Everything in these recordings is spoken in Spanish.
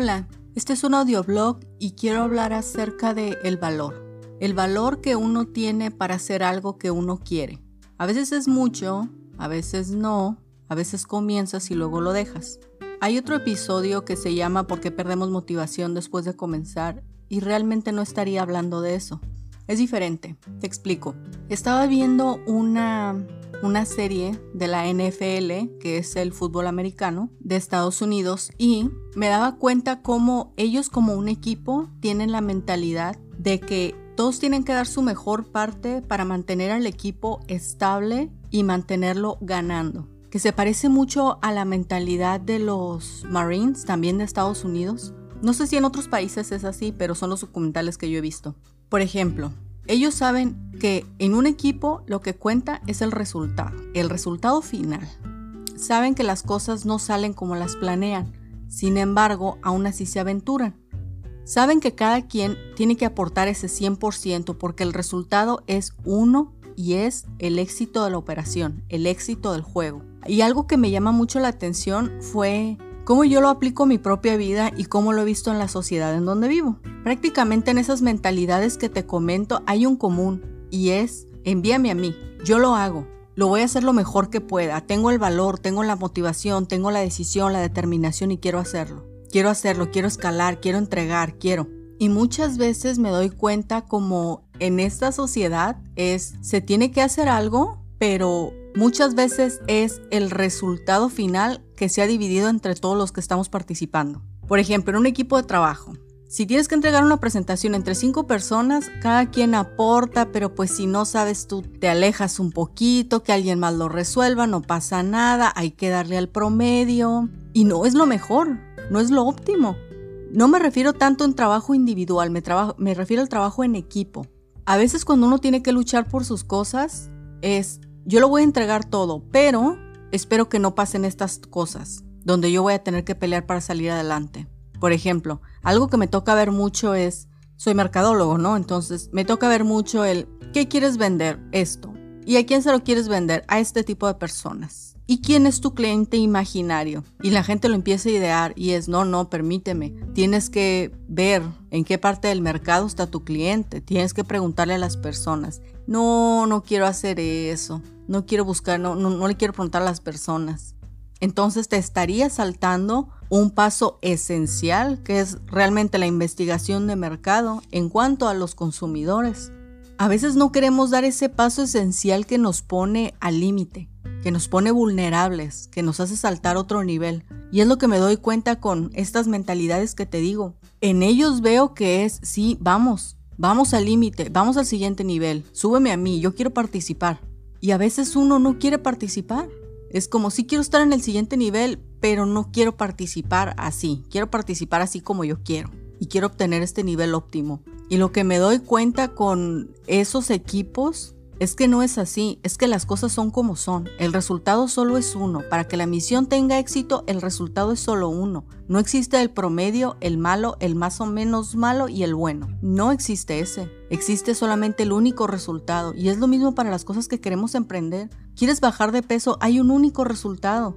Hola, este es un audioblog y quiero hablar acerca de el valor. El valor que uno tiene para hacer algo que uno quiere. A veces es mucho, a veces no, a veces comienzas y luego lo dejas. Hay otro episodio que se llama ¿Por qué perdemos motivación después de comenzar? y realmente no estaría hablando de eso. Es diferente, te explico. Estaba viendo una una serie de la NFL, que es el fútbol americano de Estados Unidos, y me daba cuenta cómo ellos como un equipo tienen la mentalidad de que todos tienen que dar su mejor parte para mantener al equipo estable y mantenerlo ganando. Que se parece mucho a la mentalidad de los Marines, también de Estados Unidos. No sé si en otros países es así, pero son los documentales que yo he visto. Por ejemplo, ellos saben que en un equipo lo que cuenta es el resultado, el resultado final. Saben que las cosas no salen como las planean, sin embargo, aún así se aventuran. Saben que cada quien tiene que aportar ese 100% porque el resultado es uno y es el éxito de la operación, el éxito del juego. Y algo que me llama mucho la atención fue cómo yo lo aplico en mi propia vida y cómo lo he visto en la sociedad en donde vivo. Prácticamente en esas mentalidades que te comento hay un común y es envíame a mí, yo lo hago, lo voy a hacer lo mejor que pueda, tengo el valor, tengo la motivación, tengo la decisión, la determinación y quiero hacerlo. Quiero hacerlo, quiero escalar, quiero entregar, quiero. Y muchas veces me doy cuenta como en esta sociedad es, se tiene que hacer algo, pero muchas veces es el resultado final que se ha dividido entre todos los que estamos participando. Por ejemplo, en un equipo de trabajo. Si tienes que entregar una presentación entre cinco personas, cada quien aporta, pero pues si no sabes tú, te alejas un poquito, que alguien más lo resuelva, no pasa nada, hay que darle al promedio. Y no es lo mejor, no es lo óptimo. No me refiero tanto en trabajo individual, me, me refiero al trabajo en equipo. A veces cuando uno tiene que luchar por sus cosas, es yo lo voy a entregar todo, pero espero que no pasen estas cosas, donde yo voy a tener que pelear para salir adelante. Por ejemplo, algo que me toca ver mucho es, soy mercadólogo, ¿no? Entonces me toca ver mucho el, ¿qué quieres vender? Esto. ¿Y a quién se lo quieres vender? A este tipo de personas. ¿Y quién es tu cliente imaginario? Y la gente lo empieza a idear y es, no, no, permíteme. Tienes que ver en qué parte del mercado está tu cliente. Tienes que preguntarle a las personas. No, no quiero hacer eso. No quiero buscar, no, no, no le quiero preguntar a las personas. Entonces te estaría saltando un paso esencial que es realmente la investigación de mercado en cuanto a los consumidores. A veces no queremos dar ese paso esencial que nos pone al límite que nos pone vulnerables, que nos hace saltar otro nivel. Y es lo que me doy cuenta con estas mentalidades que te digo. En ellos veo que es, sí, vamos, vamos al límite, vamos al siguiente nivel, súbeme a mí, yo quiero participar. Y a veces uno no quiere participar. Es como si quiero estar en el siguiente nivel, pero no quiero participar así. Quiero participar así como yo quiero. Y quiero obtener este nivel óptimo. Y lo que me doy cuenta con esos equipos es que no es así, es que las cosas son como son. El resultado solo es uno. Para que la misión tenga éxito, el resultado es solo uno. No existe el promedio, el malo, el más o menos malo y el bueno. No existe ese. Existe solamente el único resultado. Y es lo mismo para las cosas que queremos emprender. ¿Quieres bajar de peso? Hay un único resultado.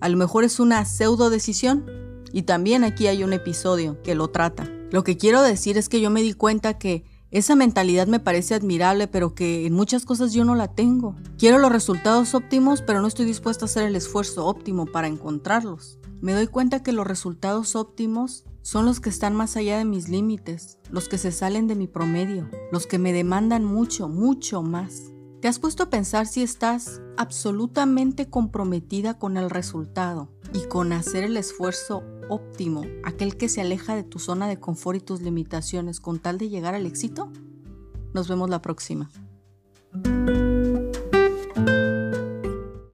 A lo mejor es una pseudo decisión. Y también aquí hay un episodio que lo trata. Lo que quiero decir es que yo me di cuenta que esa mentalidad me parece admirable, pero que en muchas cosas yo no la tengo. Quiero los resultados óptimos, pero no estoy dispuesta a hacer el esfuerzo óptimo para encontrarlos. Me doy cuenta que los resultados óptimos son los que están más allá de mis límites, los que se salen de mi promedio, los que me demandan mucho, mucho más. ¿Te has puesto a pensar si estás absolutamente comprometida con el resultado y con hacer el esfuerzo óptimo, aquel que se aleja de tu zona de confort y tus limitaciones con tal de llegar al éxito? Nos vemos la próxima.